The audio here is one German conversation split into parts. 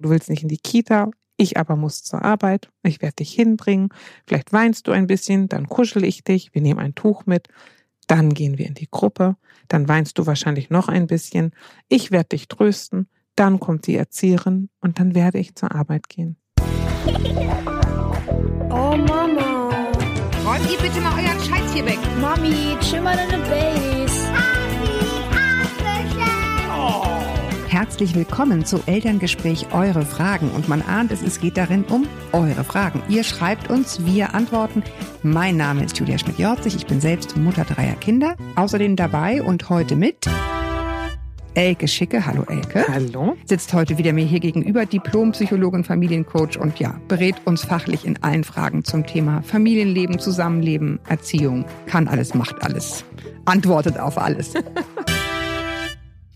du willst nicht in die Kita, ich aber muss zur Arbeit, ich werde dich hinbringen, vielleicht weinst du ein bisschen, dann kuschel ich dich, wir nehmen ein Tuch mit, dann gehen wir in die Gruppe, dann weinst du wahrscheinlich noch ein bisschen, ich werde dich trösten, dann kommt die Erzieherin und dann werde ich zur Arbeit gehen. Oh Mama. Räumt ihr bitte mal euren Scheiß hier weg. Mami, chill mal deine Base. Herzlich willkommen zu Elterngespräch Eure Fragen. Und man ahnt es, es geht darin um eure Fragen. Ihr schreibt uns, wir antworten. Mein Name ist Julia Schmidt-Jorzig. Ich bin selbst Mutter dreier Kinder. Außerdem dabei und heute mit Elke Schicke. Hallo Elke. Hallo. Sitzt heute wieder mir hier gegenüber, Diplompsychologin, Familiencoach und ja, berät uns fachlich in allen Fragen zum Thema Familienleben, Zusammenleben, Erziehung. Kann alles, macht alles. Antwortet auf alles.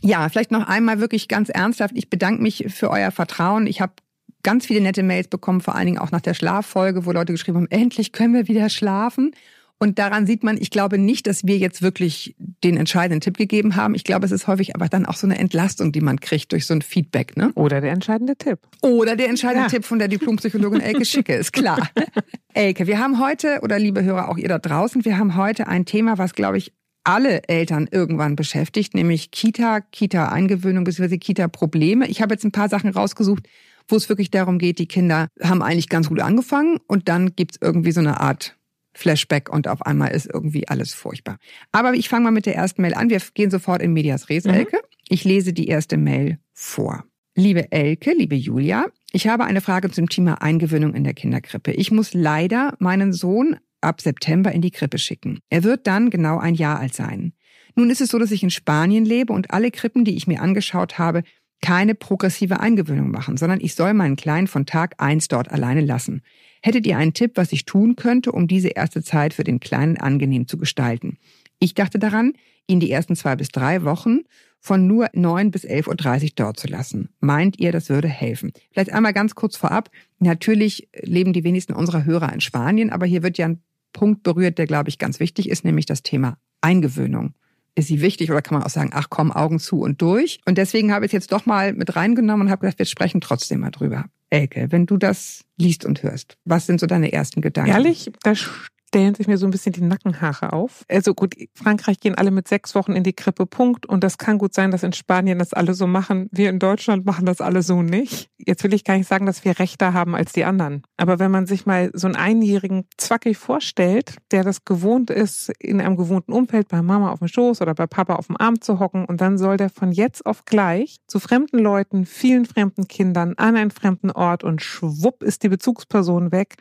Ja, vielleicht noch einmal wirklich ganz ernsthaft. Ich bedanke mich für euer Vertrauen. Ich habe ganz viele nette Mails bekommen, vor allen Dingen auch nach der Schlaffolge, wo Leute geschrieben haben, endlich können wir wieder schlafen. Und daran sieht man, ich glaube nicht, dass wir jetzt wirklich den entscheidenden Tipp gegeben haben. Ich glaube, es ist häufig aber dann auch so eine Entlastung, die man kriegt durch so ein Feedback. Ne? Oder der entscheidende Tipp. Oder der entscheidende Ja. Tipp von der Diplompsychologin Elke Schicke, ist klar. Elke, wir haben heute, oder liebe Hörer, auch ihr da draußen, wir haben heute ein Thema, was, glaube ich, alle Eltern irgendwann beschäftigt, nämlich Kita, Kita-Eingewöhnung bzw. Kita-Probleme. Ich habe jetzt ein paar Sachen rausgesucht, wo es wirklich darum geht, die Kinder haben eigentlich ganz gut angefangen und dann gibt's irgendwie so eine Art Flashback und auf einmal ist irgendwie alles furchtbar. Aber ich fange mal mit der ersten Mail an. Wir gehen sofort in Medias Res, Mhm. Elke. Ich lese die erste Mail vor. Liebe Elke, liebe Julia, ich habe eine Frage zum Thema Eingewöhnung in der Kinderkrippe. Ich muss leider meinen Sohn ab September in die Krippe schicken. Er wird dann genau ein Jahr alt sein. Nun ist es so, dass ich in Spanien lebe und alle Krippen, die ich mir angeschaut habe, keine progressive Eingewöhnung machen, sondern ich soll meinen Kleinen von Tag eins dort alleine lassen. Hättet ihr einen Tipp, was ich tun könnte, um diese erste Zeit für den Kleinen angenehm zu gestalten? Ich dachte daran, ihn die ersten zwei bis drei Wochen von nur neun bis elf Uhr dreißig dort zu lassen. Meint ihr, das würde helfen? Vielleicht einmal ganz kurz vorab. Natürlich leben die wenigsten unserer Hörer in Spanien, aber hier wird ja ein Punkt berührt, der, glaube ich, ganz wichtig ist, nämlich das Thema Eingewöhnung. Ist sie wichtig oder kann man auch sagen, ach komm, Augen zu und durch? Und deswegen habe ich es jetzt doch mal mit reingenommen und habe gedacht, wir sprechen trotzdem mal drüber. Elke, wenn du das liest und hörst, was sind so deine ersten Gedanken? Ehrlich, da stellen sich mir so ein bisschen die Nackenhaare auf. Also gut, Frankreich gehen alle mit sechs Wochen in die Krippe, Punkt. Und das kann gut sein, dass in Spanien das alle so machen. Wir in Deutschland machen das alle so nicht. Jetzt will ich gar nicht sagen, dass wir rechter haben als die anderen. Aber wenn man sich mal so einen Einjährigen zwackig vorstellt, der das gewohnt ist, in einem gewohnten Umfeld bei Mama auf dem Schoß oder bei Papa auf dem Arm zu hocken und dann soll der von jetzt auf gleich zu fremden Leuten, vielen fremden Kindern an einen fremden Ort und schwupp ist die Bezugsperson weg.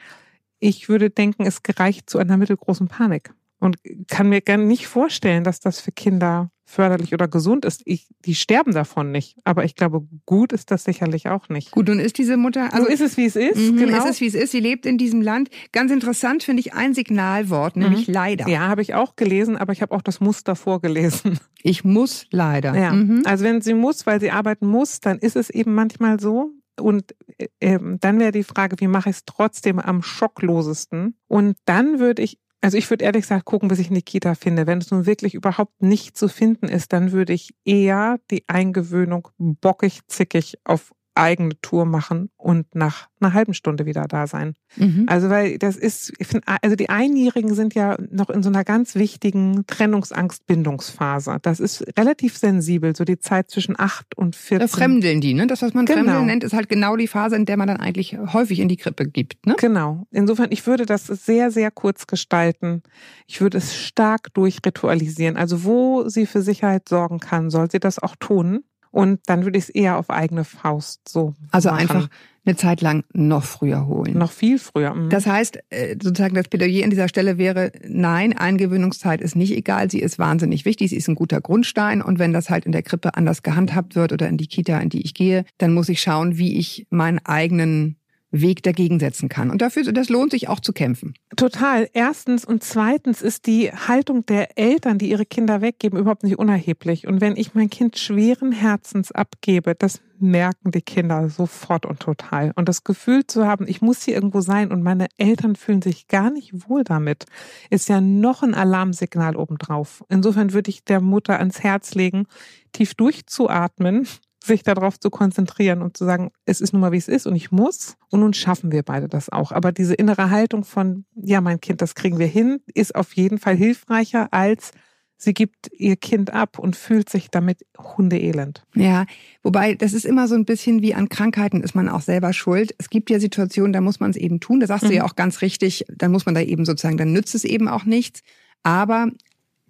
Ich würde denken, es gereicht zu einer mittelgroßen Panik und kann mir gar nicht vorstellen, dass das für Kinder förderlich oder gesund ist. Ich, die sterben davon nicht, aber ich glaube, gut ist das sicherlich auch nicht. Gut, nun ist diese Mutter, also so ist es, wie es ist. Mhm, genau. Ist es, wie es ist. Sie lebt in diesem Land. Ganz interessant finde ich ein Signalwort, nämlich leider. ja, habe ich auch gelesen, aber ich habe auch das Muster vorgelesen. Ich muss leider. Ja. Mhm. Also wenn sie muss, weil sie arbeiten muss, dann ist es eben manchmal so. Und äh, ähm, dann wäre die Frage, wie mache ich es trotzdem am schocklosesten? Und dann würde ich, also ich würde ehrlich gesagt gucken, bis ich eine Kita finde. Wenn es nun wirklich überhaupt nicht zu finden ist, dann würde ich eher die Eingewöhnung bockig, zickig auf eigene Tour machen und nach einer halben Stunde wieder da sein. Mhm. Also weil das ist, find, also die Einjährigen sind ja noch in so einer ganz wichtigen Trennungsangst-Bindungsphase. Das ist relativ sensibel, so die Zeit zwischen acht und Da 14. fremdeln die, ne? Das, was man Genau. Fremdeln nennt, ist halt genau die Phase, in der man dann eigentlich häufig in die Krippe gibt, ne? Genau. Insofern, ich würde das sehr, sehr kurz gestalten. Ich würde es stark durchritualisieren. Also wo sie für Sicherheit sorgen kann, soll sie das auch tun. Und dann würde ich es eher auf eigene Faust so Also machen. einfach eine Zeit lang noch früher holen. noch viel früher. Mhm. Das heißt, äh, sozusagen das Plädoyer an dieser Stelle wäre, nein, Eingewöhnungszeit ist nicht egal, sie ist wahnsinnig wichtig, sie ist ein guter Grundstein und wenn das halt in der Krippe anders gehandhabt wird oder in die Kita, in die ich gehe, dann muss ich schauen, wie ich meinen eigenen Weg dagegen setzen kann. Und dafür, das lohnt sich auch zu kämpfen. Total. Erstens und zweitens ist die Haltung der Eltern, die ihre Kinder weggeben, überhaupt nicht unerheblich. Und wenn ich mein Kind schweren Herzens abgebe, das merken die Kinder sofort und total. Und das Gefühl zu haben, ich muss hier irgendwo sein und meine Eltern fühlen sich gar nicht wohl damit, ist ja noch ein Alarmsignal obendrauf. Insofern würde ich der Mutter ans Herz legen, tief durchzuatmen, sich darauf zu konzentrieren und zu sagen, es ist nun mal wie es ist und ich muss und nun schaffen wir beide das auch. Aber diese innere Haltung von, ja, mein Kind, das kriegen wir hin, ist auf jeden Fall hilfreicher als sie gibt ihr Kind ab und fühlt sich damit hundeelend. Ja, wobei das ist immer so ein bisschen wie an Krankheiten ist man auch selber schuld. Es gibt ja Situationen, da muss man es eben tun. Da sagst mhm. du ja auch ganz richtig, dann muss man da eben sozusagen, dann nützt es eben auch nichts. Aber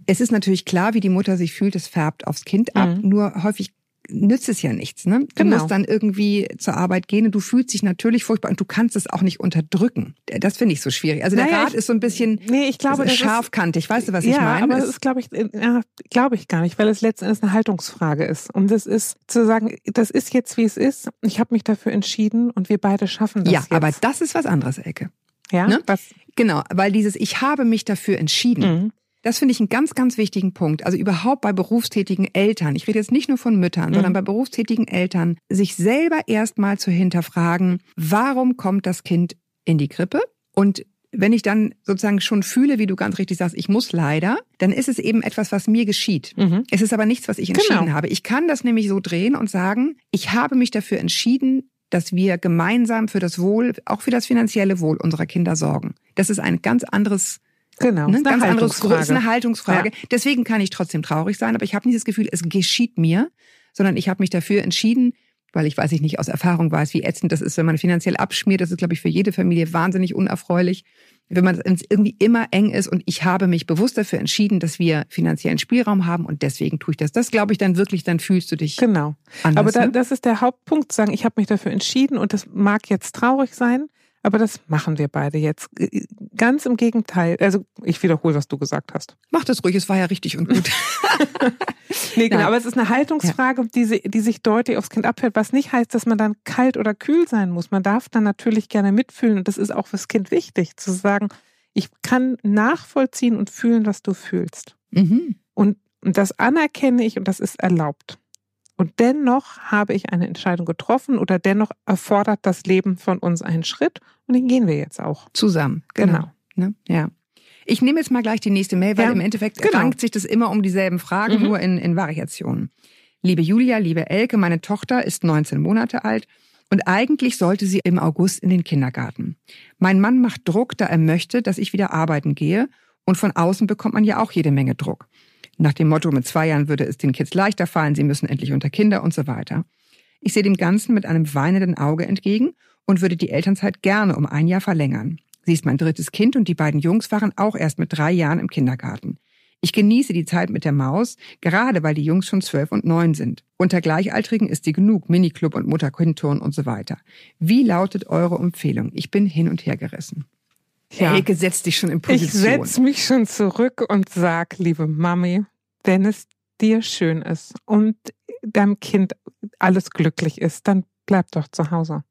es ist natürlich klar, wie die Mutter sich fühlt, es färbt aufs Kind ab. Mhm. Nur häufig nützt es ja nichts. Ne? Du genau. musst dann irgendwie zur Arbeit gehen und du fühlst dich natürlich furchtbar und du kannst es auch nicht unterdrücken. Das finde ich so schwierig. Also der naja, Rat ich, ist so ein bisschen nee, ich glaube, scharfkantig. Weißt du, was ja, ich meine? aber das ist, glaube ich, ja, glaube ich gar nicht, weil es letztendlich eine Haltungsfrage ist. Und das ist zu sagen, das ist jetzt, wie es ist. Ich habe mich dafür entschieden und wir beide schaffen das Ja, jetzt. aber das ist was anderes, Ecke. Ja, ne? was? Genau, weil dieses Ich habe mich dafür entschieden. Mhm das finde ich einen ganz, ganz wichtigen Punkt. Also überhaupt bei berufstätigen Eltern, ich rede jetzt nicht nur von Müttern, mhm. sondern bei berufstätigen Eltern, sich selber erstmal zu hinterfragen, warum kommt das Kind in die Krippe? Und wenn ich dann sozusagen schon fühle, wie du ganz richtig sagst, ich muss leider, dann ist es eben etwas, was mir geschieht. Mhm. Es ist aber nichts, was ich entschieden genau. habe. Ich kann das nämlich so drehen und sagen, ich habe mich dafür entschieden, dass wir gemeinsam für das Wohl, auch für das finanzielle Wohl unserer Kinder sorgen. Das ist ein ganz anderes Genau. Ne? Ganz anderes ist eine Haltungsfrage. Ja. Deswegen kann ich trotzdem traurig sein, aber ich habe nicht das Gefühl, es geschieht mir, sondern ich habe mich dafür entschieden, weil ich weiß ich nicht aus Erfahrung weiß, wie ätzend das ist, wenn man finanziell abschmiert. Das ist, glaube ich, für jede Familie wahnsinnig unerfreulich, wenn man irgendwie immer eng ist. Und ich habe mich bewusst dafür entschieden, dass wir finanziellen Spielraum haben und deswegen tue ich das. Das glaube ich dann wirklich, dann fühlst du dich. Genau. Anders, Aber da, ne? das ist der Hauptpunkt, zu sagen, ich habe mich dafür entschieden und das mag jetzt traurig sein. Aber das machen wir beide jetzt. Äh, ganz im Gegenteil. Also ich wiederhole, was du gesagt hast. Mach das ruhig, es war ja richtig und gut. nee, genau, aber es ist eine Haltungsfrage, die, die sich deutlich aufs Kind abfällt, was nicht heißt, dass man dann kalt oder kühl sein muss. Man darf dann natürlich gerne mitfühlen und das ist auch fürs Kind wichtig, zu sagen, ich kann nachvollziehen und fühlen, was du fühlst. Mhm. Und, und das anerkenne ich und das ist erlaubt. Und dennoch habe ich eine Entscheidung getroffen oder dennoch erfordert das Leben von uns einen Schritt und den gehen wir jetzt auch. Zusammen, genau. genau. Ne? Ja. Ich nehme jetzt mal gleich die nächste Mail, weil ja, im Endeffekt genau. rankt sich das immer um dieselben Fragen, mhm. nur in, in Variationen. Liebe Julia, liebe Elke, meine Tochter ist 19 Monate alt und eigentlich sollte sie im August in den Kindergarten. Mein Mann macht Druck, da er möchte, dass ich wieder arbeiten gehe und von außen bekommt man ja auch jede Menge Druck. Nach dem Motto, mit zwei Jahren würde es den Kids leichter fallen, sie müssen endlich unter Kinder und so weiter. Ich sehe dem Ganzen mit einem weinenden Auge entgegen und würde die Elternzeit gerne um ein Jahr verlängern. Sie ist mein drittes Kind und die beiden Jungs waren auch erst mit drei Jahren im Kindergarten. Ich genieße die Zeit mit der Maus, gerade weil die Jungs schon zwölf und neun sind. Unter Gleichaltrigen ist sie genug, Miniclub und Mutter-Kind-Turn und so weiter. Wie lautet eure Empfehlung? Ich bin hin und her gerissen. Ja. Elke setzt dich schon in Position. Ich setz mich schon zurück und sag, liebe Mami, wenn es dir schön ist und deinem Kind alles glücklich ist, dann bleib doch zu Hause.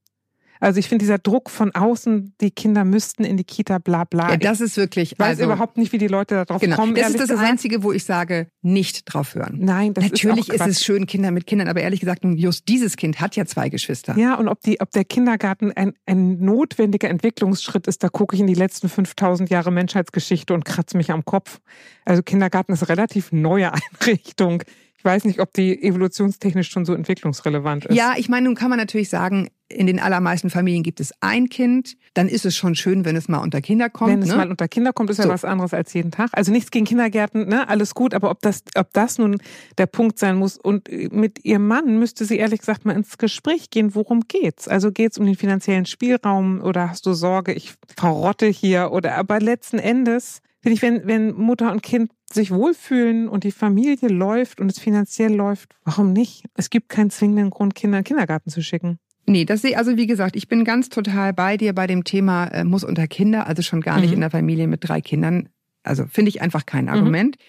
Also ich finde dieser Druck von außen, die Kinder müssten in die Kita, bla bla. Ja, das ist wirklich. Ich weiß also, überhaupt nicht, wie die Leute da drauf genau. kommen. Das ist das gesagt. Einzige, wo ich sage, nicht drauf hören. Nein, das Natürlich ist, ist es schön, Kinder mit Kindern, aber ehrlich gesagt, just dieses Kind hat ja zwei Geschwister. Ja, und ob, die, ob der Kindergarten ein, ein notwendiger Entwicklungsschritt ist, da gucke ich in die letzten 5000 Jahre Menschheitsgeschichte und kratze mich am Kopf. Also Kindergarten ist eine relativ neue Einrichtung. Ich weiß nicht, ob die evolutionstechnisch schon so entwicklungsrelevant ist. Ja, ich meine, nun kann man natürlich sagen, in den allermeisten Familien gibt es ein Kind. Dann ist es schon schön, wenn es mal unter Kinder kommt. Wenn ne? es mal unter Kinder kommt, ist so. ja was anderes als jeden Tag. Also nichts gegen Kindergärten, ne? alles gut. Aber ob das, ob das nun der Punkt sein muss und mit ihrem Mann müsste sie ehrlich gesagt mal ins Gespräch gehen. Worum geht's? Also geht's um den finanziellen Spielraum oder hast du Sorge, ich verrotte hier oder aber letzten Endes finde ich, wenn, wenn Mutter und Kind sich wohlfühlen und die Familie läuft und es finanziell läuft, warum nicht? Es gibt keinen zwingenden Grund, Kinder in den Kindergarten zu schicken. Nee, das sehe also wie gesagt, ich bin ganz total bei dir bei dem Thema äh, muss unter Kinder, also schon gar nicht mhm. in der Familie mit drei Kindern. Also finde ich einfach kein mhm. Argument. Mhm.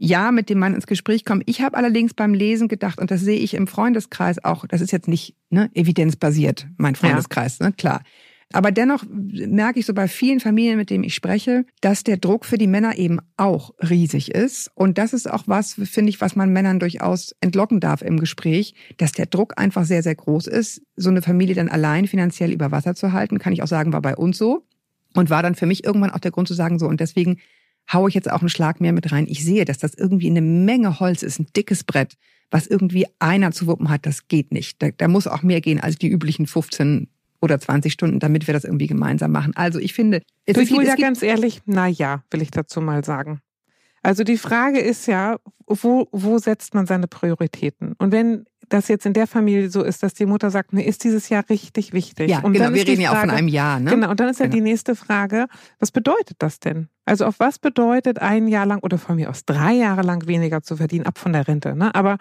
Ja, mit dem Mann ins Gespräch kommen. Ich habe allerdings beim Lesen gedacht, und das sehe ich im Freundeskreis auch, das ist jetzt nicht ne, evidenzbasiert, mein Freundeskreis, ja. ne, klar. Aber dennoch merke ich so bei vielen Familien, mit denen ich spreche, dass der Druck für die Männer eben auch riesig ist. Und das ist auch was, finde ich, was man Männern durchaus entlocken darf im Gespräch, dass der Druck einfach sehr, sehr groß ist, so eine Familie dann allein finanziell über Wasser zu halten. Kann ich auch sagen, war bei uns so. Und war dann für mich irgendwann auch der Grund zu sagen, so, und deswegen haue ich jetzt auch einen Schlag mehr mit rein. Ich sehe, dass das irgendwie eine Menge Holz ist, ein dickes Brett, was irgendwie einer zu wuppen hat. Das geht nicht. Da, da muss auch mehr gehen als die üblichen 15 oder 20 Stunden, damit wir das irgendwie gemeinsam machen. Also ich finde, es Du, ist Julia, gibt, ganz ehrlich, na ja, will ich dazu mal sagen. Also die Frage ist ja, wo, wo setzt man seine Prioritäten? Und wenn das jetzt in der Familie so ist, dass die Mutter sagt, mir ist dieses Jahr richtig wichtig. ja, und genau, dann wir reden ja auch von Frage- einem Jahr, ne? Genau, und dann ist ja Genau. die nächste Frage, was bedeutet das denn? Also auf was bedeutet ein Jahr lang oder von mir aus drei Jahre lang weniger zu verdienen, ab von der Rente, ne? Aber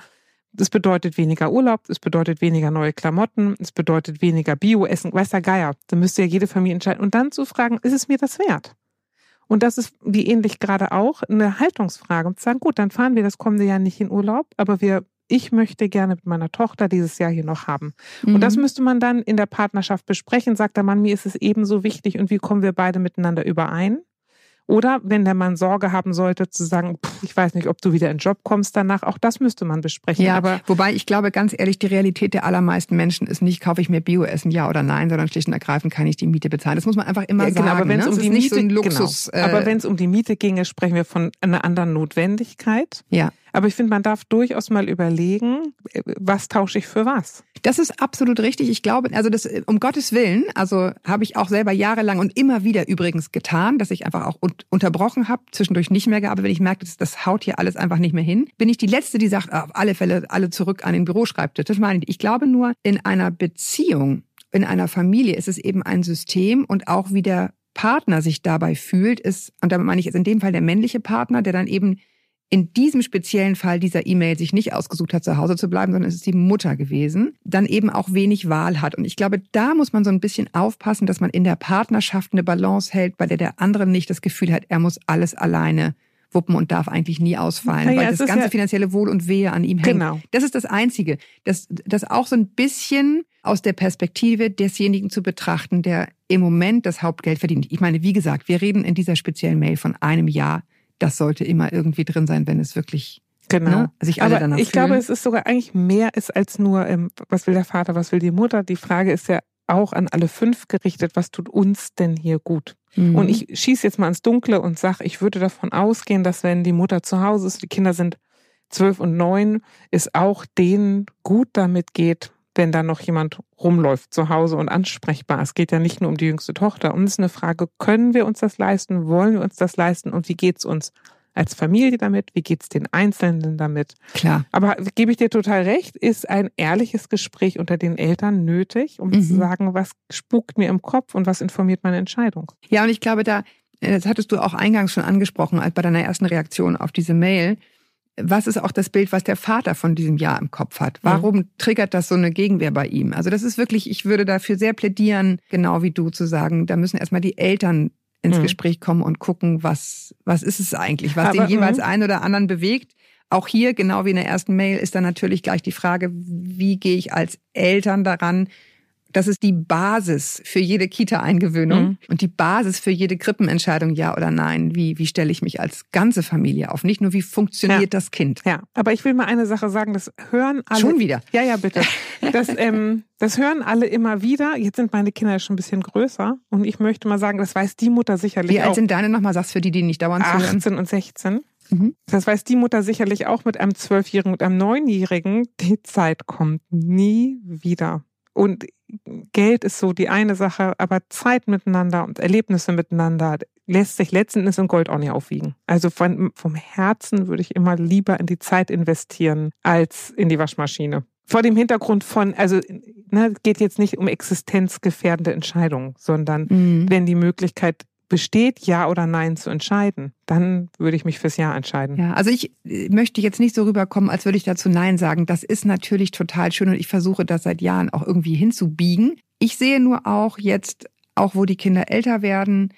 es bedeutet weniger Urlaub, es bedeutet weniger neue Klamotten, es bedeutet weniger Bio-Essen, weiß der Geier. Da müsste ja jede Familie entscheiden. Und dann zu fragen, ist es mir das wert? Und das ist, wie ähnlich gerade auch, eine Haltungsfrage. Und zu sagen, gut, dann fahren wir das kommende Jahr nicht in Urlaub, aber wir, ich möchte gerne mit meiner Tochter dieses Jahr hier noch haben. Und das Mhm. müsste man dann in der Partnerschaft besprechen. Sagt der Mann, mir ist es ebenso wichtig und wie kommen wir beide miteinander überein? Oder wenn der Mann Sorge haben sollte, zu sagen, pff, ich weiß nicht, ob du wieder in den Job kommst danach, auch das müsste man besprechen. Ja, Aber wobei ich glaube, ganz ehrlich, die Realität der allermeisten Menschen ist nicht, kaufe ich mir Bio-Essen, ja oder nein, sondern schlicht und ergreifend kann ich die Miete bezahlen. Das muss man einfach immer ja, genau, sagen. aber wenn es ne? um die Miete, so Luxus. genau. aber äh, wenn es um die Miete ginge, sprechen wir von einer anderen Notwendigkeit. ja. Aber ich finde, man darf durchaus mal überlegen, äh, was tausche ich für was. Das ist absolut richtig. Ich glaube, also das, um Gottes Willen, also habe ich auch selber jahrelang und immer wieder übrigens getan, dass ich einfach auch un unterbrochen habe, zwischendurch nicht mehr gearbeitet, wenn ich merkte, das, das haut hier alles einfach nicht mehr hin. Bin ich die Letzte, die sagt, auf alle Fälle alle zurück an den Büroschreibtisch. Das meine ich. Ich glaube nur, in einer Beziehung, in einer Familie ist es eben ein System und auch wie der Partner sich dabei fühlt, ist, und damit meine ich jetzt in dem Fall der männliche Partner, der dann eben in diesem speziellen Fall dieser E-Mail sich nicht ausgesucht hat, zu Hause zu bleiben, sondern es ist die Mutter gewesen, dann eben auch wenig Wahl hat. Und ich glaube, da muss man so ein bisschen aufpassen, dass man in der Partnerschaft eine Balance hält, bei der der andere nicht das Gefühl hat, er muss alles alleine wuppen und darf eigentlich nie ausfallen, Naja, weil das ganze ja- finanzielle Wohl und Wehe an ihm hängt. Genau. Das ist das Einzige. Das, das auch so ein bisschen aus der Perspektive desjenigen zu betrachten, der im Moment das Hauptgeld verdient. Ich meine, wie gesagt, wir reden in dieser speziellen Mail von einem Jahr. Das sollte immer irgendwie drin sein, wenn es wirklich Genau. Ne? Sich alle Aber danach ich fühlen. glaube, es ist sogar eigentlich mehr ist als nur, ähm, was will der Vater, was will die Mutter. Die Frage ist ja auch an alle fünf gerichtet, was tut uns denn hier gut? Mhm. Und ich schieße jetzt mal ins Dunkle und sage, ich würde davon ausgehen, dass wenn die Mutter zu Hause ist, die Kinder sind zwölf und neun, es auch denen gut damit geht, wenn da noch jemand rumläuft zu Hause und ansprechbar. Es geht ja nicht nur um die jüngste Tochter. Und es ist eine Frage, können wir uns das leisten? Wollen wir uns das leisten? Und wie geht's uns als Familie damit? Wie geht's den Einzelnen damit? Klar. Aber gebe ich dir total recht, ist ein ehrliches Gespräch unter den Eltern nötig, um Mhm. zu sagen, was spukt mir im Kopf und was informiert meine Entscheidung. Ja, und ich glaube, da, äh, das hattest du auch eingangs schon angesprochen, als bei deiner ersten Reaktion auf diese Mail. Was ist auch das Bild, was der Vater von diesem Jahr im Kopf hat? Warum triggert das so eine Gegenwehr bei ihm? Also das ist wirklich, ich würde dafür sehr plädieren, genau wie du zu sagen, da müssen erstmal die Eltern ins Mhm. Gespräch kommen und gucken, was, was ist es eigentlich, was Aber, den jeweils mhm. einen oder anderen bewegt. Auch hier, genau wie in der ersten Mail, ist dann natürlich gleich die Frage, wie gehe ich als Eltern daran? Das ist die Basis für jede Kita-Eingewöhnung Mhm. und die Basis für jede Krippenentscheidung, ja oder nein. Wie, wie stelle ich mich als ganze Familie auf? Nicht nur, wie funktioniert Ja. das Kind? Ja, aber ich will mal eine Sache sagen, das hören alle. Schon wieder. Ja, ja, bitte. Das, ähm, das hören alle immer wieder. Jetzt sind meine Kinder ja schon ein bisschen größer und ich möchte mal sagen, das weiß die Mutter sicherlich Wie alt auch. sind deine nochmal? Sagst für die, die nicht dauernd zuhören. 18 und 16. Mhm. Das weiß die Mutter sicherlich auch mit einem Zwölfjährigen und einem Neunjährigen. Die Zeit kommt nie wieder. Und Geld ist so die eine Sache, aber Zeit miteinander und Erlebnisse miteinander lässt sich letzten Endes in Gold auch nicht aufwiegen. Also von, vom Herzen würde ich immer lieber in die Zeit investieren als in die Waschmaschine. Vor dem Hintergrund von, also ne, es geht jetzt nicht um existenzgefährdende Entscheidungen, sondern Mhm. wenn die Möglichkeit besteht, Ja oder Nein zu entscheiden, dann würde ich mich fürs Ja entscheiden. Ja, also ich äh, möchte jetzt nicht so rüberkommen, als würde ich dazu Nein sagen. Das ist natürlich total schön und ich versuche das seit Jahren auch irgendwie hinzubiegen. Ich sehe nur auch jetzt, auch wo die Kinder älter werden,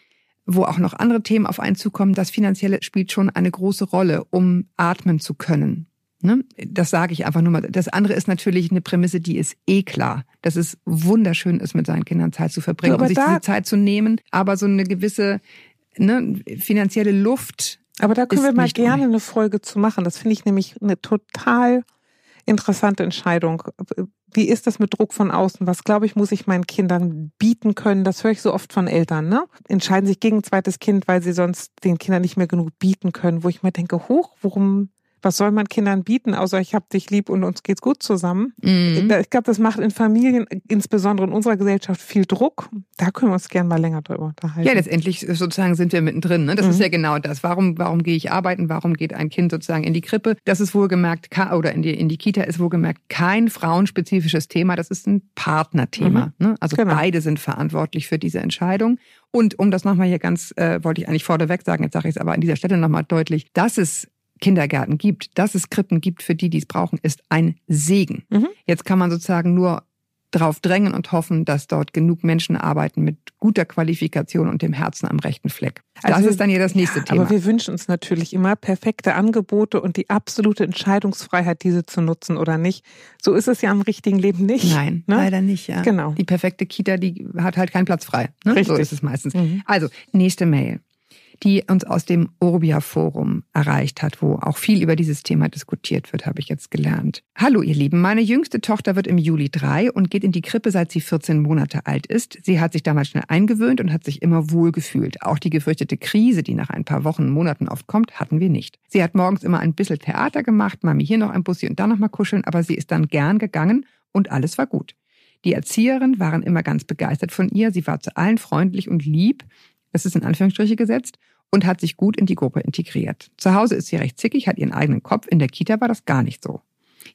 wo auch noch andere Themen auf einen zukommen, das Finanzielle spielt schon eine große Rolle, um atmen zu können. Ne? Das sage ich einfach nur mal. Das andere ist natürlich eine Prämisse, die ist eh klar, dass es wunderschön ist, mit seinen Kindern Zeit zu verbringen und sich da- diese Zeit zu nehmen, aber so eine gewisse ne, finanzielle Luft Aber da können wir mal gerne eine Folge zu machen. Das finde ich nämlich eine total interessante Entscheidung. Wie ist das mit Druck von außen? Was, glaube ich, muss ich meinen Kindern bieten können? Das höre ich so oft von Eltern, ne? Entscheiden sich gegen ein zweites Kind, weil sie sonst den Kindern nicht mehr genug bieten können, wo ich mir denke, hoch, warum was soll man Kindern bieten, außer ich hab dich lieb und uns geht's gut zusammen? Mhm. Ich glaube, das macht in Familien, insbesondere in unserer Gesellschaft, viel Druck. Da können wir uns gerne mal länger drüber unterhalten. Ja, letztendlich sozusagen sind wir mittendrin. Ne? Das Mhm. ist ja genau das. Warum, warum gehe ich arbeiten? Warum geht ein Kind sozusagen in die Krippe? Das ist wohlgemerkt, oder in die, in die Kita ist wohlgemerkt kein frauenspezifisches Thema. Das ist ein Partnerthema. Ne? Also Genau. beide sind verantwortlich für diese Entscheidung. Und um das nochmal hier ganz, äh, wollte ich eigentlich vorneweg sagen, jetzt sage ich es aber an dieser Stelle nochmal deutlich, dass es Kindergärten gibt, dass es Krippen gibt für die, die es brauchen, ist ein Segen. Mhm. Jetzt kann man sozusagen nur darauf drängen und hoffen, dass dort genug Menschen arbeiten mit guter Qualifikation und dem Herzen am rechten Fleck. Das Also- ist dann hier das nächste Ja, Thema. Aber wir wünschen uns natürlich immer perfekte Angebote und die absolute Entscheidungsfreiheit, diese zu nutzen oder nicht. So ist es ja im richtigen Leben nicht. Nein, ne? leider nicht. Ja. Genau. Die perfekte Kita, die hat halt keinen Platz frei. Ne? So ist es meistens. Mhm. Also, nächste Mail, die uns aus dem Urbia-Forum erreicht hat, wo auch viel über dieses Thema diskutiert wird, habe ich jetzt gelernt. Hallo, ihr Lieben. Meine jüngste Tochter wird im Juli drei und geht in die Krippe, seit sie 14 Monate alt ist. Sie hat sich damals schnell eingewöhnt und hat sich immer wohl gefühlt. Auch die gefürchtete Krise, die nach ein paar Wochen, Monaten oft kommt, hatten wir nicht. Sie hat morgens immer ein bisschen Theater gemacht, Mami hier noch ein Bussi und da noch mal kuscheln, aber sie ist dann gern gegangen und alles war gut. Die Erzieherinnen waren immer ganz begeistert von ihr. Sie war zu allen freundlich und lieb. Das ist in Anführungsstriche gesetzt und hat sich gut in die Gruppe integriert. Zu Hause ist sie recht zickig, hat ihren eigenen Kopf. In der Kita war das gar nicht so.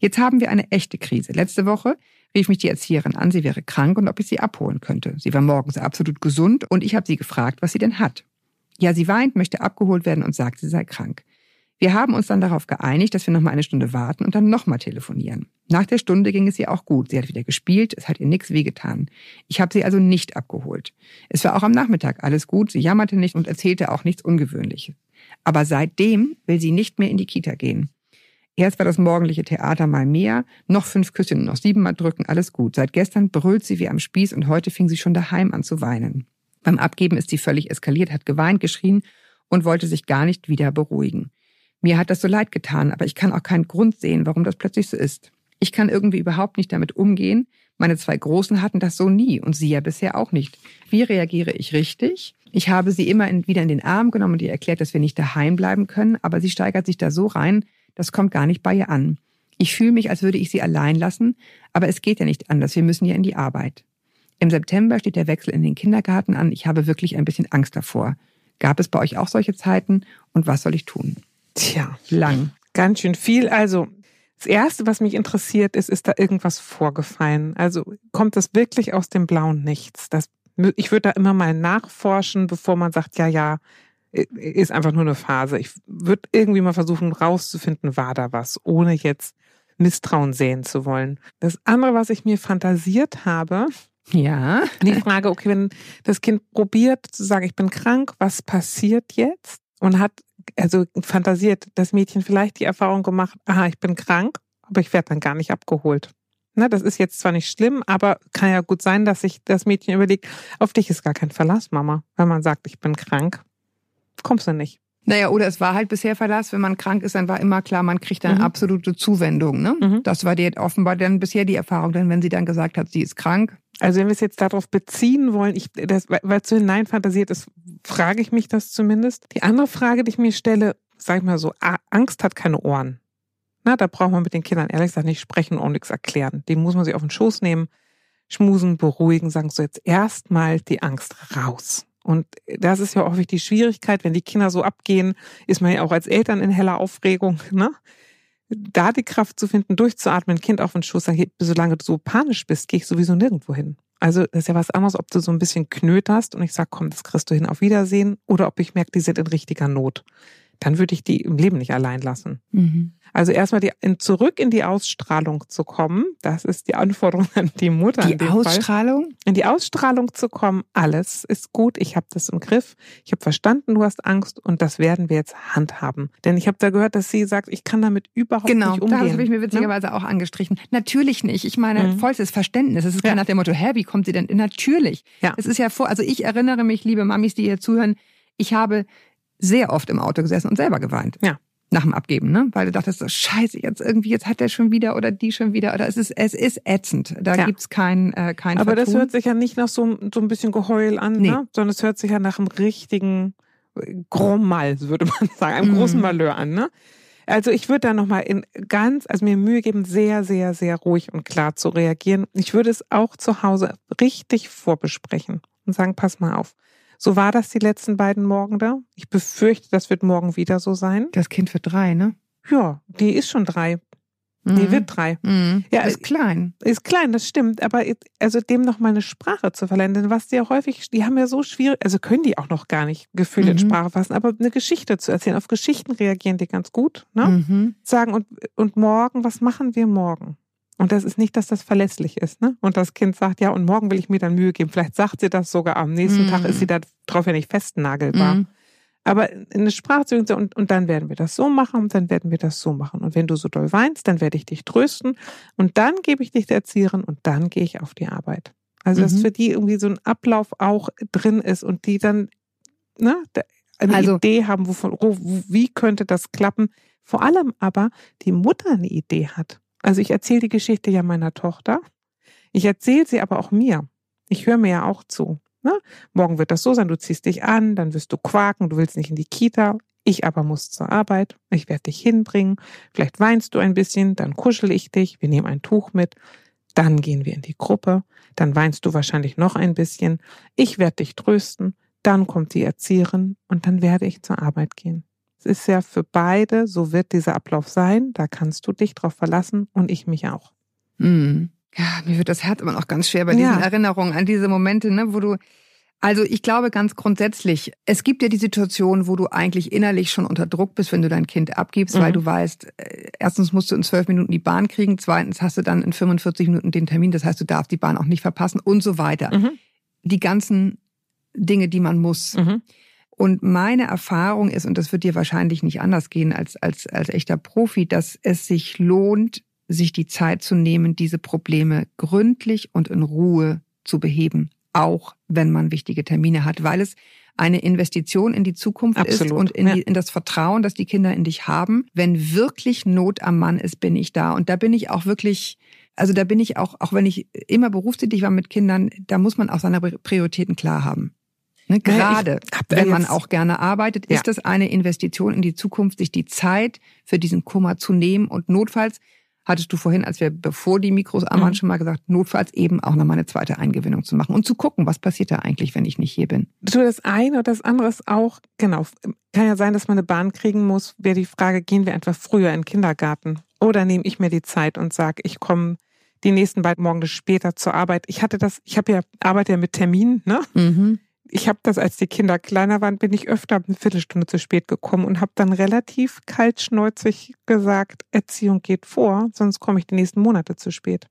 Jetzt haben wir eine echte Krise. Letzte Woche rief mich die Erzieherin an, sie wäre krank und ob ich sie abholen könnte. Sie war morgens absolut gesund und ich habe sie gefragt, was sie denn hat. Ja, sie weint, möchte abgeholt werden und sagt, sie sei krank. Wir haben uns dann darauf geeinigt, dass wir noch mal eine Stunde warten und dann noch mal telefonieren. Nach der Stunde ging es ihr auch gut. Sie hat wieder gespielt, es hat ihr nichts wehgetan. Ich habe sie also nicht abgeholt. Es war auch am Nachmittag alles gut, sie jammerte nicht und erzählte auch nichts Ungewöhnliches. Aber seitdem will sie nicht mehr in die Kita gehen. Erst war das morgendliche Theater mal mehr, noch fünf Küsschen und noch siebenmal drücken, alles gut. Seit gestern brüllt sie wie am Spieß und heute fing sie schon daheim an zu weinen. Beim Abgeben ist sie völlig eskaliert, hat geweint, geschrien und wollte sich gar nicht wieder beruhigen. Mir hat das so leid getan, aber ich kann auch keinen Grund sehen, warum das plötzlich so ist. Ich kann irgendwie überhaupt nicht damit umgehen. Meine zwei Großen hatten das so nie und sie ja bisher auch nicht. Wie reagiere ich richtig? Ich habe sie immer in, wieder in den Arm genommen und ihr erklärt, dass wir nicht daheim bleiben können, aber sie steigert sich da so rein, das kommt gar nicht bei ihr an. Ich fühle mich, als würde ich sie allein lassen, aber es geht ja nicht anders. Wir müssen ja in die Arbeit. Im September steht der Wechsel in den Kindergarten an. Ich habe wirklich ein bisschen Angst davor. Gab es bei euch auch solche Zeiten und was soll ich tun? Tja, Lang. ganz schön viel. Also, das Erste, was mich interessiert, ist, ist da irgendwas vorgefallen? Also, kommt das wirklich aus dem blauen Nichts? Das, ich würde da immer mal nachforschen, bevor man sagt, ja, ja, ist einfach nur eine Phase. Ich würde irgendwie mal versuchen rauszufinden, war da was, ohne jetzt Misstrauen sehen zu wollen. Das andere, was ich mir fantasiert habe, Ja. die Frage, okay, wenn das Kind probiert zu sagen, ich bin krank, was passiert jetzt? Und hat also fantasiert das Mädchen vielleicht die Erfahrung gemacht, aha, ich bin krank, aber ich werde dann gar nicht abgeholt. Na, das ist jetzt zwar nicht schlimm, aber kann ja gut sein, dass sich das Mädchen überlegt, auf dich ist gar kein Verlass, Mama. Wenn man sagt, ich bin krank, kommst du nicht. Naja, oder es war halt bisher Verlass. Wenn man krank ist, dann war immer klar, man kriegt eine Mhm. absolute Zuwendung. Ne? Mhm. Das war dir offenbar dann bisher die Erfahrung. Denn wenn sie dann gesagt hat, sie ist krank, Also wenn wir es jetzt darauf beziehen wollen, ich, das, weil es so hineinfantasiert ist, frage ich mich das zumindest. Die andere Frage, die ich mir stelle, sag ich mal so, Angst hat keine Ohren. Na, da braucht man mit den Kindern ehrlich gesagt nicht sprechen und nichts erklären. Den muss man sich auf den Schoß nehmen, schmusen, beruhigen, sagen so jetzt erstmal die Angst raus. Und das ist ja häufig die Schwierigkeit, wenn die Kinder so abgehen, ist man ja auch als Eltern in heller Aufregung, ne? Da die Kraft zu finden, durchzuatmen, Kind auf den Schoß, solange du so panisch bist, gehe ich sowieso nirgendwo hin. Also das ist ja was anderes, ob du so ein bisschen knöterst und ich sag, komm, das kriegst du hin, auf Wiedersehen, oder ob ich merke, die sind in richtiger Not. Dann würde ich die im Leben nicht allein lassen. Also erstmal die, in, zurück in die Ausstrahlung zu kommen, das ist die Anforderung an die Mutter. in die dem Fall. Ausstrahlung, In die Ausstrahlung zu kommen, alles ist gut, ich habe das im Griff, ich habe verstanden, du hast Angst und das werden wir jetzt handhaben. Denn ich habe da gehört, dass sie sagt, ich kann damit überhaupt genau, nicht umgehen. das habe ich mir Ne? witzigerweise auch angestrichen. Natürlich nicht. Ich meine, Mhm. vollstes Verständnis. Es ist kein Ja. nach dem Motto, hä, wie kommt sie denn? Natürlich. Ja. Es ist ja vor, also ich erinnere mich, liebe Mamis, die hier zuhören, ich habe sehr oft im Auto gesessen und selber geweint. Ja. nach dem Abgeben, ne? Weil du dachtest, so, scheiße, jetzt irgendwie, jetzt hat der schon wieder oder die schon wieder oder es ist, es ist ätzend. Da Ja. gibt's kein, äh, kein Aber das Vertun. hört sich ja nicht nach so, so ein bisschen Geheul an, Nee. ne? sondern es hört sich ja nach einem richtigen äh, Grand Mal, würde man sagen, einem Mhm. großen Malheur an. Ne? Also ich würde da nochmal in ganz, also mir Mühe geben, sehr, sehr, sehr ruhig und klar zu reagieren. Ich würde es auch zu Hause richtig vorbesprechen und sagen, pass mal auf. So war das die letzten beiden Morgen da. Ich befürchte, das wird morgen wieder so sein. das Kind wird drei, ne? Ja, die ist schon drei. Die wird drei. Mhm. Ja, ist klein. Ist klein, das stimmt, aber also dem noch mal eine Sprache zu verleihen, denn was die ja häufig, die haben ja so schwierig, also können die auch noch gar nicht Gefühle in Mhm. Sprache fassen, aber eine Geschichte zu erzählen, auf Geschichten reagieren die ganz gut, ne? Mhm. Sagen und und morgen, was machen wir morgen? Und das ist nicht, dass das verlässlich ist, ne? Und das Kind sagt, ja, und morgen will ich mir dann Mühe geben. Vielleicht sagt sie das sogar am nächsten Mhm. Tag, ist sie da drauf ja nicht festnagelbar. Mhm. Aber in eine Sprache zu und, und dann werden wir das so machen und dann werden wir das so machen. Und wenn du so doll weinst, dann werde ich dich trösten und dann gebe ich dich der Erzieherin und dann gehe ich auf die Arbeit. Also dass Mhm. für die irgendwie so ein Ablauf auch drin ist und die dann ne, eine Also- Idee haben, wovon, wo, wie könnte das klappen. Vor allem aber die Mutter eine Idee hat. Also ich erzähle die Geschichte ja meiner Tochter. Ich erzähle sie aber auch mir. Ich höre mir ja auch zu. Ne? Morgen wird das so sein, du ziehst dich an, dann wirst du quaken, du willst nicht in die Kita. Ich aber muss zur Arbeit. Ich werde dich hinbringen. Vielleicht weinst du ein bisschen, dann kuschel ich dich. Wir nehmen ein Tuch mit. Dann gehen wir in die Gruppe. Dann weinst du wahrscheinlich noch ein bisschen. Ich werde dich trösten. Dann kommt die Erzieherin und dann werde ich zur Arbeit gehen. Ist ja für beide, so wird dieser Ablauf sein. Da kannst du dich drauf verlassen und ich mich auch. Mhm. Ja, mir wird das Herz immer noch ganz schwer bei diesen Ja. Erinnerungen an diese Momente, ne, wo du also ich glaube ganz grundsätzlich, es gibt ja die Situation, wo du eigentlich innerlich schon unter Druck bist, wenn du dein Kind abgibst, Mhm. weil du weißt, äh, erstens musst du in zwölf Minuten die Bahn kriegen, zweitens hast du dann in 45 Minuten den Termin, das heißt, du darfst die Bahn auch nicht verpassen und so weiter. Mhm. Die ganzen Dinge, die man muss. Mhm. Und meine Erfahrung ist, und das wird dir wahrscheinlich nicht anders gehen als, als, als echter Profi, dass es sich lohnt, sich die Zeit zu nehmen, diese Probleme gründlich und in Ruhe zu beheben, auch wenn man wichtige Termine hat, weil es eine Investition in die Zukunft ist Absolut, und in, ja. die, in das Vertrauen, das die Kinder in dich haben. Wenn wirklich Not am Mann ist, bin ich da. Und da bin ich auch wirklich, also da bin ich auch, auch wenn ich immer berufstätig war mit Kindern, da muss man auch seine Prioritäten klar haben. Ne, gerade wenn man auch gerne arbeitet, Ja. ist das eine Investition in die Zukunft, sich die Zeit für diesen Kummer zu nehmen und notfalls hattest du vorhin, als wir bevor die Mikros an waren, Mhm. schon mal gesagt, notfalls eben auch nochmal eine zweite Eingewinnung zu machen und zu gucken, was passiert da eigentlich, wenn ich nicht hier bin. Du, das eine und das andere ist auch, genau, kann ja sein, dass man eine Bahn kriegen muss, wäre die Frage, gehen wir einfach früher in den Kindergarten? Oder nehme ich mir die Zeit und sage, ich komme die nächsten beiden Morgen später zur Arbeit. Ich hatte das, ich habe ja, arbeite ja mit Terminen, ne? Mhm. Ich habe das, als die Kinder kleiner waren, bin ich öfter eine Viertelstunde zu spät gekommen und habe dann relativ kaltschnäuzig gesagt, Erziehung geht vor, sonst komme ich die nächsten Monate zu spät.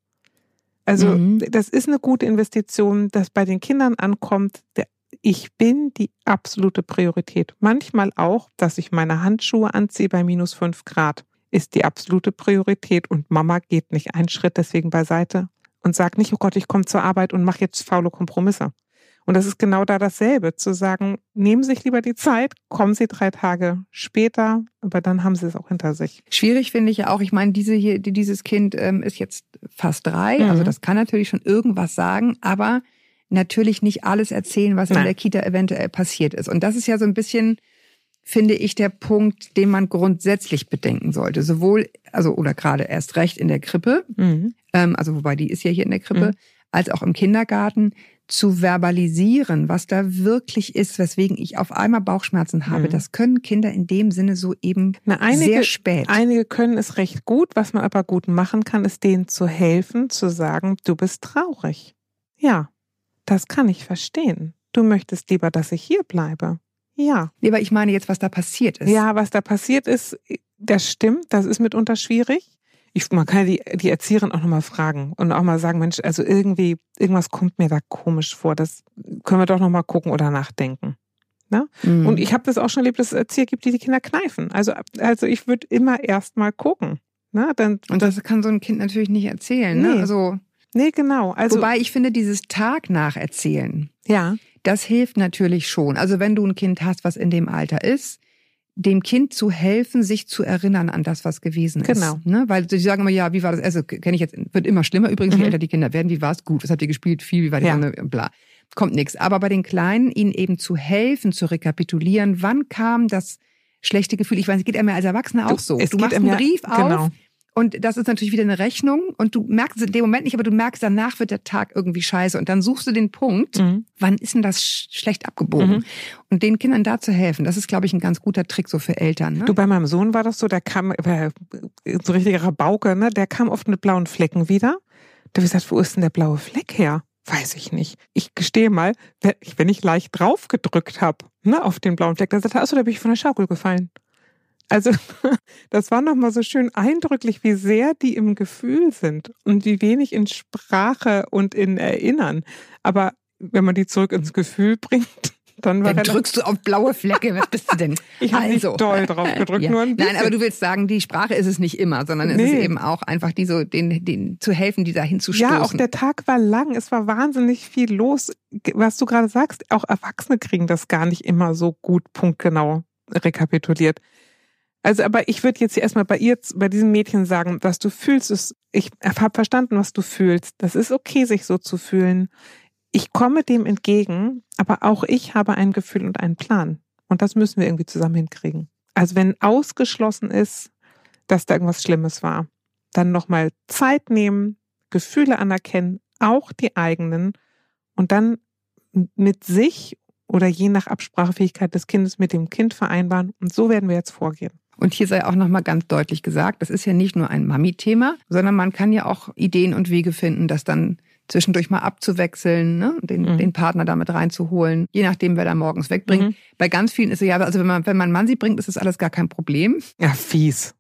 Also Mhm. das ist eine gute Investition, dass bei den Kindern ankommt, der, ich bin die absolute Priorität. Manchmal auch, dass ich meine Handschuhe anziehe bei minus fünf Grad, ist die absolute Priorität und Mama geht nicht einen Schritt deswegen beiseite und sagt nicht, oh Gott, ich komme zur Arbeit und mache jetzt faule Kompromisse. Und das ist genau da dasselbe, zu sagen, nehmen Sie sich lieber die Zeit, kommen Sie drei Tage später, aber dann haben Sie es auch hinter sich. Schwierig finde ich ja auch, ich meine, diese hier, die- dieses Kind ähm, ist jetzt fast drei, Mhm. also das kann natürlich schon irgendwas sagen, aber natürlich nicht alles erzählen, was in Nein. der Kita eventuell passiert ist. Und das ist ja so ein bisschen, finde ich, der Punkt, den man grundsätzlich bedenken sollte. Sowohl, also oder gerade erst recht in der Krippe, Mhm. ähm, also wobei die ist ja hier in der Krippe, Mhm. Als auch im Kindergarten, zu verbalisieren, was da wirklich ist, weswegen ich auf einmal Bauchschmerzen habe. Mhm. Das können Kinder in dem Sinne so eben Na, einige, sehr spät. Einige können es recht gut. Was man aber gut machen kann, ist denen zu helfen, zu sagen, du bist traurig. Ja, das kann ich verstehen. Du möchtest lieber, dass ich hier bleibe. Ja. Nee, aber ich meine jetzt, was da passiert ist. Ja, was da passiert ist, das stimmt, das ist mitunter schwierig. Ich, man kann die, die Erzieherin auch nochmal fragen und auch mal sagen, Mensch, also irgendwie, irgendwas kommt mir da komisch vor. Das können wir doch nochmal gucken oder nachdenken. Mhm. Und ich habe das auch schon erlebt, dass es Erzieher gibt, die die Kinder kneifen. Also, also ich würde immer erst mal gucken. Na, dann, Und das kann so ein Kind natürlich nicht erzählen. Ne? Nee. Also, nee, genau. Also, wobei ich finde, dieses Tag nacherzählen, ja, das hilft natürlich schon. Also wenn du ein Kind hast, was in dem Alter ist, dem Kind zu helfen, sich zu erinnern an das, was gewesen ist. Genau. Ne? Weil sie sagen immer, ja, wie war das? Also kenne ich jetzt, wird immer schlimmer. Übrigens, je Mhm. älter die Kinder werden, wie war es? Gut, was habt ihr gespielt? Viel, wie war die Ja. Sonne? Bla. Kommt nichts. Aber bei den Kleinen, ihnen eben zu helfen, zu rekapitulieren, wann kam das schlechte Gefühl? Ich weiß, es geht einem ja als Erwachsener auch so. es Du machst einen Brief auf Genau. Und das ist natürlich wieder eine Rechnung und du merkst es in dem Moment nicht, aber du merkst, danach wird der Tag irgendwie scheiße und dann suchst du den Punkt, Mhm. wann ist denn das sch schlecht abgebogen? Mhm. Und den Kindern da zu helfen, das ist, glaube ich, ein ganz guter Trick so für Eltern. Ne? Du, bei meinem Sohn war das so, der kam, äh, so richtiger Rabauke, ne? Der kam oft mit blauen Flecken wieder. Da hab ich gesagt, wo ist denn der blaue Fleck her? Weiß ich nicht. Ich gestehe mal, wenn ich, wenn ich leicht drauf gedrückt habe, ne, auf den blauen Fleck, dann sagt er, achso, da bin ich von der Schaukel gefallen. Also, das war nochmal so schön eindrücklich, wie sehr die im Gefühl sind und wie wenig in Sprache und in Erinnern. Aber wenn man die zurück ins Gefühl bringt, dann war dann drückst du auf blaue Flecke. Was bist du denn? Ich habe also. nicht doll drauf gedrückt, Ja. nur ein bisschen. Nein, aber du willst sagen, die Sprache ist es nicht immer, sondern es Nee. ist eben auch einfach die so, den, den zu helfen, die dahin zu stoßen. Ja, auch der Tag war lang. Es war wahnsinnig viel los. Was du gerade sagst, auch Erwachsene kriegen das gar nicht immer so gut punktgenau rekapituliert. Also, aber ich würde jetzt hier erstmal bei ihr, bei diesem Mädchen sagen, was du fühlst, ist, ich habe verstanden, was du fühlst. Das ist okay, sich so zu fühlen. Ich komme dem entgegen, aber auch ich habe ein Gefühl und einen Plan. Und das müssen wir irgendwie zusammen hinkriegen. Also wenn ausgeschlossen ist, dass da irgendwas Schlimmes war, dann nochmal Zeit nehmen, Gefühle anerkennen, auch die eigenen und dann mit sich oder je nach Absprachefähigkeit des Kindes mit dem Kind vereinbaren. Und so werden wir jetzt vorgehen. Und hier sei auch nochmal ganz deutlich gesagt, das ist ja nicht nur ein Mami-Thema, sondern man kann ja auch Ideen und Wege finden, das dann zwischendurch mal abzuwechseln, ne? den, Mhm. den Partner damit reinzuholen, je nachdem, wer da morgens wegbringt. Mhm. Bei ganz vielen ist es ja, also wenn man, wenn man Mann sie bringt, ist das alles gar kein Problem. Ja, fies.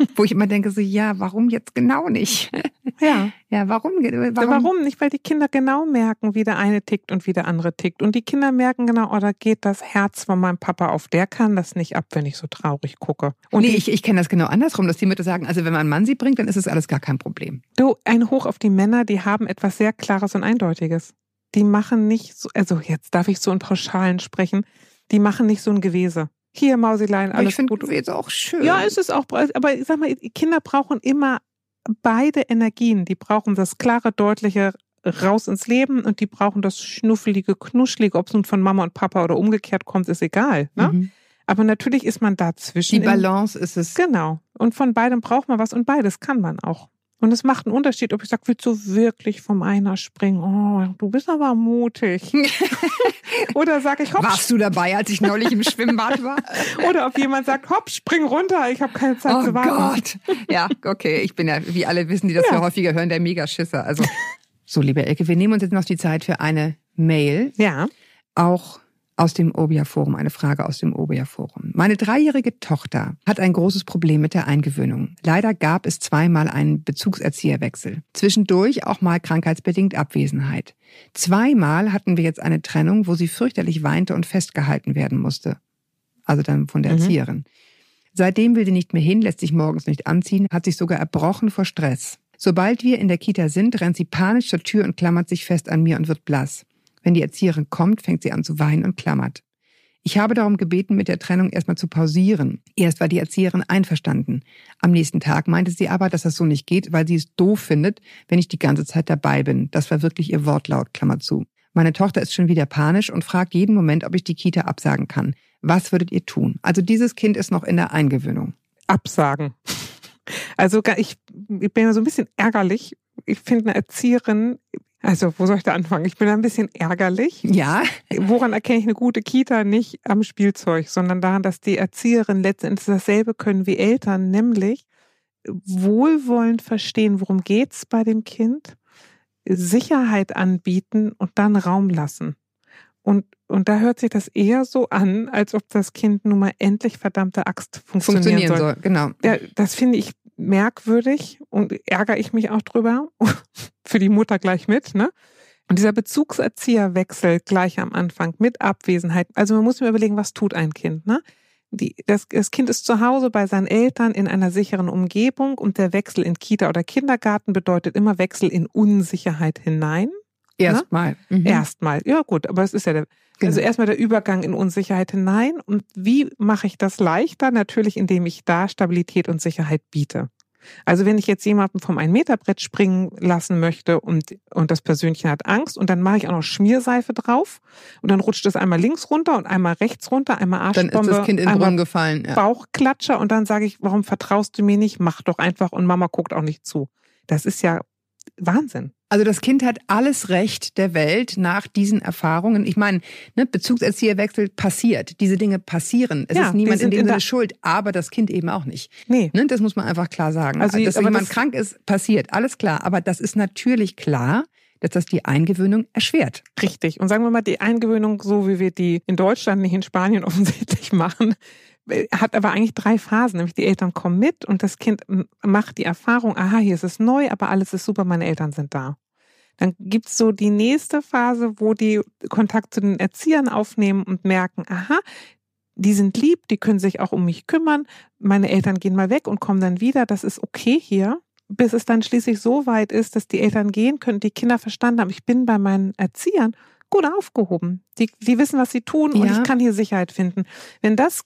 Wo ich immer denke, so, ja, warum jetzt genau nicht? Ja. Ja, warum? Warum? Warum? nicht? Weil die Kinder genau merken, wie der eine tickt und wie der andere tickt. Und die Kinder merken genau, oh, da geht das Herz von meinem Papa auf. Der kann das nicht ab, wenn ich so traurig gucke. Und nee, ich, ich kenne das genau andersrum, dass die Mütter sagen, also wenn man einen Mann sie bringt, dann ist es alles gar kein Problem. Du, ein Hoch auf die Männer, die haben etwas sehr Klares und Eindeutiges. Die machen nicht so, also jetzt darf ich so in Pauschalen sprechen, die machen nicht so ein Gewese. Hier, Mausilein, Aber alles ich finde gut. jetzt auch schön. Ja, es ist auch, aber ich sag mal, Kinder brauchen immer beide Energien. Die brauchen das klare, deutliche raus ins Leben und die brauchen das schnuffelige, knuschlige, ob es nun von Mama und Papa oder umgekehrt kommt, ist egal. Ne? Mhm. Aber natürlich ist man dazwischen. Die Balance ist es. Genau. Und von beidem braucht man was und beides kann man auch. Und es macht einen Unterschied, ob ich sage, willst du wirklich vom einer springen? Oh, du bist aber mutig. Oder sag ich, hopp, Warst du dabei, als ich neulich im Schwimmbad war? oder ob jemand sagt, hopp, spring runter, ich habe keine Zeit Oh zu warten. Gott. Ja, okay. Ich bin ja, wie alle wissen, die das Ja. ja häufiger hören, der Megaschisser. Also, so, liebe Elke, wir nehmen uns jetzt noch die Zeit für eine Mail. Ja. Auch aus dem Obia-Forum, eine Frage aus dem Obia-Forum. Meine dreijährige Tochter hat ein großes Problem mit der Eingewöhnung. Leider gab es zweimal einen Bezugserzieherwechsel. Zwischendurch auch mal krankheitsbedingt Abwesenheit. Zweimal hatten wir jetzt eine Trennung, wo sie fürchterlich weinte und festgehalten werden musste. Also dann von der Mhm. Erzieherin. Seitdem will sie nicht mehr hin, lässt sich morgens nicht anziehen, hat sich sogar erbrochen vor Stress. Sobald wir in der Kita sind, rennt sie panisch zur Tür und klammert sich fest an mir und wird blass. Wenn die Erzieherin kommt, fängt sie an zu weinen und klammert. Ich habe darum gebeten, mit der Trennung erstmal zu pausieren. Erst war die Erzieherin einverstanden. Am nächsten Tag meinte sie aber, dass das so nicht geht, weil sie es doof findet, wenn ich die ganze Zeit dabei bin. Das war wirklich ihr Wortlaut, Klammer zu. Meine Tochter ist schon wieder panisch und fragt jeden Moment, ob ich die Kita absagen kann. Was würdet ihr tun? Also dieses Kind ist noch in der Eingewöhnung. Absagen. Also ich, ich bin so ein bisschen ärgerlich. Ich finde eine Erzieherin, also wo soll ich da anfangen? Ich bin da ein bisschen ärgerlich. Ja, Woran erkenne ich eine gute Kita? Nicht am Spielzeug, sondern daran, dass die Erzieherin letztendlich dasselbe können wie Eltern, nämlich wohlwollend verstehen, worum geht's bei dem Kind, Sicherheit anbieten und dann Raum lassen. Und, und da hört sich das eher so an, als ob das Kind nun mal endlich verdammte Axt funktionieren, funktionieren soll. soll. Genau. Ja, das finde ich merkwürdig und ärgere ich mich auch drüber. Für die Mutter gleich mit, ne? Und dieser Bezugserzieherwechsel gleich am Anfang mit Abwesenheit. Also man muss mir überlegen, was tut ein Kind, ne? Die, das, das Kind ist zu Hause bei seinen Eltern in einer sicheren Umgebung und der Wechsel in Kita oder Kindergarten bedeutet immer Wechsel in Unsicherheit hinein. Erstmal. Mhm. Erstmal. Ja, gut, aber es ist ja der, also Genau. erstmal der Übergang in Unsicherheit hinein. Und wie mache ich das leichter? Natürlich, indem ich da Stabilität und Sicherheit biete. Also wenn ich jetzt jemanden vom 1-Meter-Brett springen lassen möchte und, und das Persönchen hat Angst und dann mache ich auch noch Schmierseife drauf und dann rutscht es einmal links runter und einmal rechts runter, einmal Dann Arschbombe, ist das Kind in den einmal gefallen. Ja. Bauchklatscher und dann sage ich, warum vertraust du mir nicht? Mach doch einfach und Mama guckt auch nicht zu. Das ist ja Wahnsinn. Also das Kind hat alles Recht der Welt nach diesen Erfahrungen. Ich meine, ne, Bezugserzieherwechsel passiert. Diese Dinge passieren. Es Ja, ist niemand in dem in Sinne schuld, aber das Kind eben auch nicht. Nee. Ne, das muss man einfach klar sagen. Also, Also, dass jemand das- krank ist, passiert. Alles klar. Aber das ist natürlich klar, dass das die Eingewöhnung erschwert. Richtig. Und sagen wir mal, die Eingewöhnung, so wie wir die in Deutschland, nicht in Spanien offensichtlich machen, hat aber eigentlich drei Phasen. Nämlich die Eltern kommen mit und das Kind macht die Erfahrung, aha, hier ist es neu, aber alles ist super, meine Eltern sind da. Dann gibt's so die nächste Phase, wo die Kontakt zu den Erziehern aufnehmen und merken, aha, die sind lieb, die können sich auch um mich kümmern, meine Eltern gehen mal weg und kommen dann wieder, das ist okay hier, bis es dann schließlich so weit ist, dass die Eltern gehen können, die Kinder verstanden haben, ich bin bei meinen Erziehern gut aufgehoben. Die, die wissen, was sie tun und Ja. ich kann hier Sicherheit finden. Wenn das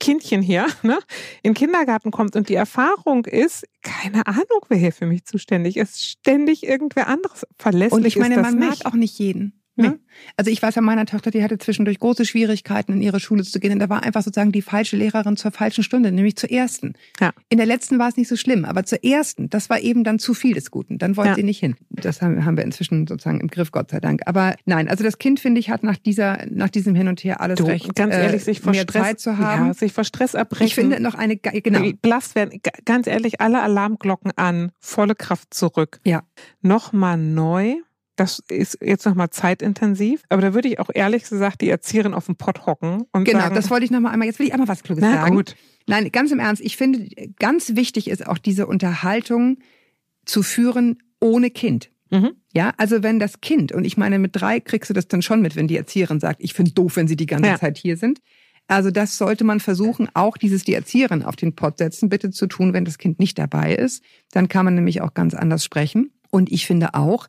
Kindchen hier ne, in den Kindergarten kommt und die Erfahrung ist, keine Ahnung, wer hier für mich zuständig ist, ständig irgendwer anderes verlässlich Und ich meine, man nicht. mag auch nicht jeden. Ne? Nee. Also ich weiß von meiner Tochter, die hatte zwischendurch große Schwierigkeiten, in ihre Schule zu gehen. Und da war einfach sozusagen die falsche Lehrerin zur falschen Stunde, nämlich zur ersten. Ja. In der letzten war es nicht so schlimm, aber zur ersten, das war eben dann zu viel des Guten. Dann wollte Ja. sie nicht hin. Das haben, haben wir inzwischen sozusagen im Griff, Gott sei Dank. Aber nein, also das Kind, finde ich, hat nach dieser, nach diesem Hin und Her alles Du, recht, ganz äh, ehrlich, sich vor mehr Stress, Zeit zu haben. Ja, sich vor Stress abbrechen. ich finde noch eine, ge- genau. blass werden. Ganz ehrlich, alle Alarmglocken an, volle Kraft zurück. Ja. Nochmal neu. Das ist jetzt nochmal zeitintensiv. Aber da würde ich auch ehrlich gesagt die Erzieherin auf den Pott hocken und Genau, sagen, das wollte ich noch mal einmal. Jetzt will ich einmal was Kluges na sagen. gut. Nein, ganz im Ernst. Ich finde, ganz wichtig ist auch diese Unterhaltung zu führen ohne Kind. Mhm. Ja, also wenn das Kind, und ich meine, mit drei kriegst du das dann schon mit, wenn die Erzieherin sagt, ich finde doof, wenn sie die ganze Ja. Zeit hier sind. Also das sollte man versuchen, auch dieses die Erzieherin auf den Pott setzen, bitte zu tun, wenn das Kind nicht dabei ist. Dann kann man nämlich auch ganz anders sprechen. Und ich finde auch,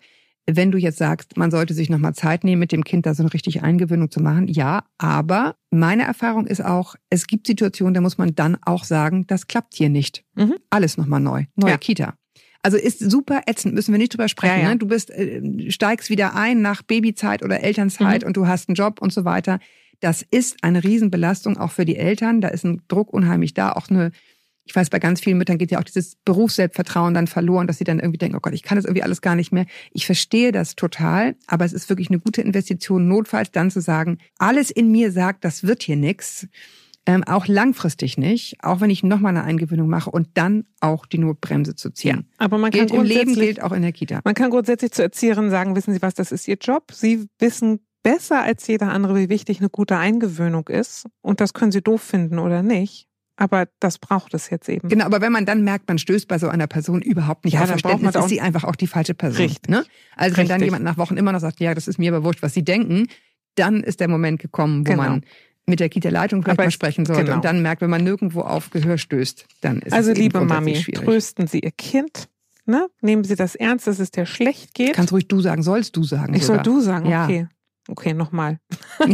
wenn du jetzt sagst, man sollte sich nochmal Zeit nehmen, mit dem Kind da so eine richtige Eingewöhnung zu machen, ja, aber meine Erfahrung ist auch, es gibt Situationen, da muss man dann auch sagen, das klappt hier nicht. Mhm. Alles nochmal neu. Neue Ja. Kita. Also ist super ätzend, müssen wir nicht drüber sprechen. Ja, ja. Ne? Du bist, äh, steigst wieder ein nach Babyzeit oder Elternzeit Mhm. und du hast einen Job und so weiter. Das ist eine Riesenbelastung auch für die Eltern. Da ist ein Druck unheimlich da. Auch eine, ich weiß, bei ganz vielen Müttern geht ja auch dieses Berufsselbstvertrauen dann verloren, dass sie dann irgendwie denken, oh Gott, ich kann das irgendwie alles gar nicht mehr. Ich verstehe das total, aber es ist wirklich eine gute Investition, notfalls dann zu sagen, alles in mir sagt, das wird hier nix. Ähm, auch langfristig nicht, auch wenn ich nochmal eine Eingewöhnung mache und dann auch die Notbremse zu ziehen. Aber man kann Gilt im Leben, gilt auch in der Kita. Man kann grundsätzlich zur Erzieherin sagen, wissen Sie was, das ist Ihr Job. Sie wissen besser als jeder andere, wie wichtig eine gute Eingewöhnung ist. Und das können Sie doof finden oder nicht. Aber das braucht es jetzt eben. Genau, aber wenn man dann merkt, man stößt bei so einer Person überhaupt nicht Ja, auf Verständnis, ist sie einfach auch die falsche Person. Richtig. Ne? Also wenn dann jemand nach Wochen immer noch sagt, ja, das ist mir aber wurscht, was sie denken, dann ist der Moment gekommen, wo Genau. man mit der Kita-Leitung vielleicht Aber mal sprechen sollte genau. und dann merkt, wenn man nirgendwo auf Gehör stößt, dann ist Also es eben liebe Mami, schwierig. trösten Sie Ihr Kind. Ne? Nehmen Sie das ernst, dass es dir schlecht geht. Kannst ruhig du sagen, sollst du sagen. ich soll sogar. du sagen, Ja. okay. Okay, nochmal.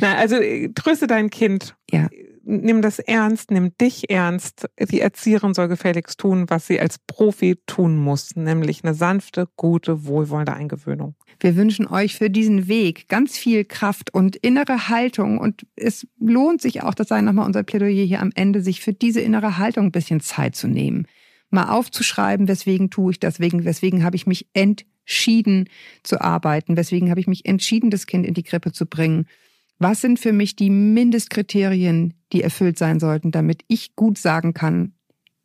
Na, also äh, tröste dein Kind. Ja. Nimm das ernst, nimm dich ernst. Die Erzieherin soll gefälligst tun, was sie als Profi tun muss, nämlich eine sanfte, gute, wohlwollende Eingewöhnung. Wir wünschen euch für diesen Weg ganz viel Kraft und innere Haltung. Und es lohnt sich auch, das sei nochmal unser Plädoyer hier am Ende, sich für diese innere Haltung ein bisschen Zeit zu nehmen. Mal aufzuschreiben, weswegen tue ich das, wegen, weswegen habe ich mich entschieden zu arbeiten, weswegen habe ich mich entschieden, das Kind in die Krippe zu bringen. Was sind für mich die Mindestkriterien, die erfüllt sein sollten, damit ich gut sagen kann,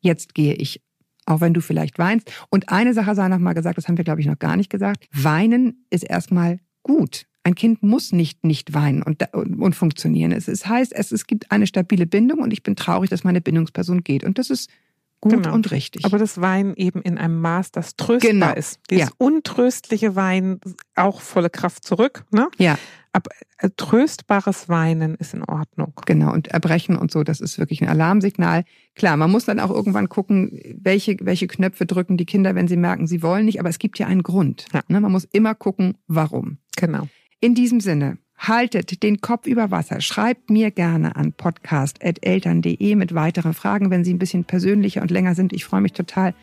jetzt gehe ich auch wenn du vielleicht weinst. Und eine Sache sei noch mal gesagt, das haben wir, glaube ich, noch gar nicht gesagt. Weinen ist erstmal gut. Ein Kind muss nicht nicht weinen und, und, und funktionieren. Es, es heißt, es, es gibt eine stabile Bindung und ich bin traurig, dass meine Bindungsperson geht. Und das ist gut Genau. und richtig. Aber das Weinen eben in einem Maß, das tröstbar Genau. ist. Dieses Ja. untröstliche Weinen, auch volle Kraft zurück. Ne? ja, Aber äh, tröstbares Weinen ist in Ordnung. Genau, und Erbrechen und so, das ist wirklich ein Alarmsignal. Klar, man muss dann auch irgendwann gucken, welche, welche Knöpfe drücken die Kinder, wenn sie merken, sie wollen nicht, aber es gibt ja einen Grund. Ja. Ne, man muss immer gucken, warum. Genau. In diesem Sinne, haltet den Kopf über Wasser. Schreibt mir gerne an podcast.eltern.de mit weiteren Fragen, wenn sie ein bisschen persönlicher und länger sind. Ich freue mich total.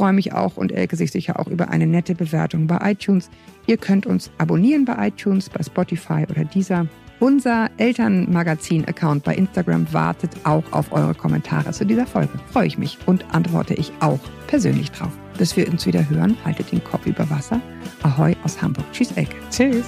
Freue mich auch und Elke sich sicher auch über eine nette Bewertung bei iTunes. Ihr könnt uns abonnieren bei iTunes, bei Spotify oder dieser. Unser Elternmagazin-Account bei Instagram wartet auch auf eure Kommentare zu dieser Folge. Freue ich mich und antworte ich auch persönlich drauf. Bis wir uns wieder hören, haltet den Kopf über Wasser. Ahoi aus Hamburg. Tschüss, Elke. Tschüss.